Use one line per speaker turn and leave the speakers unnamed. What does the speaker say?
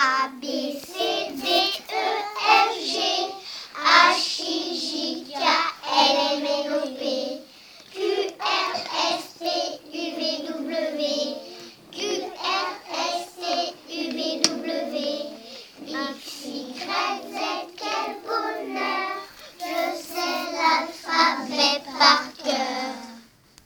A, B, C, D, E, F, G, H, I, J, K, L, M, N, O, P, Q, R, S, T, U, V, W, Q, R, S, T, U, V, W, X, Y, Z, quel bonheur, je sais l'alphabet par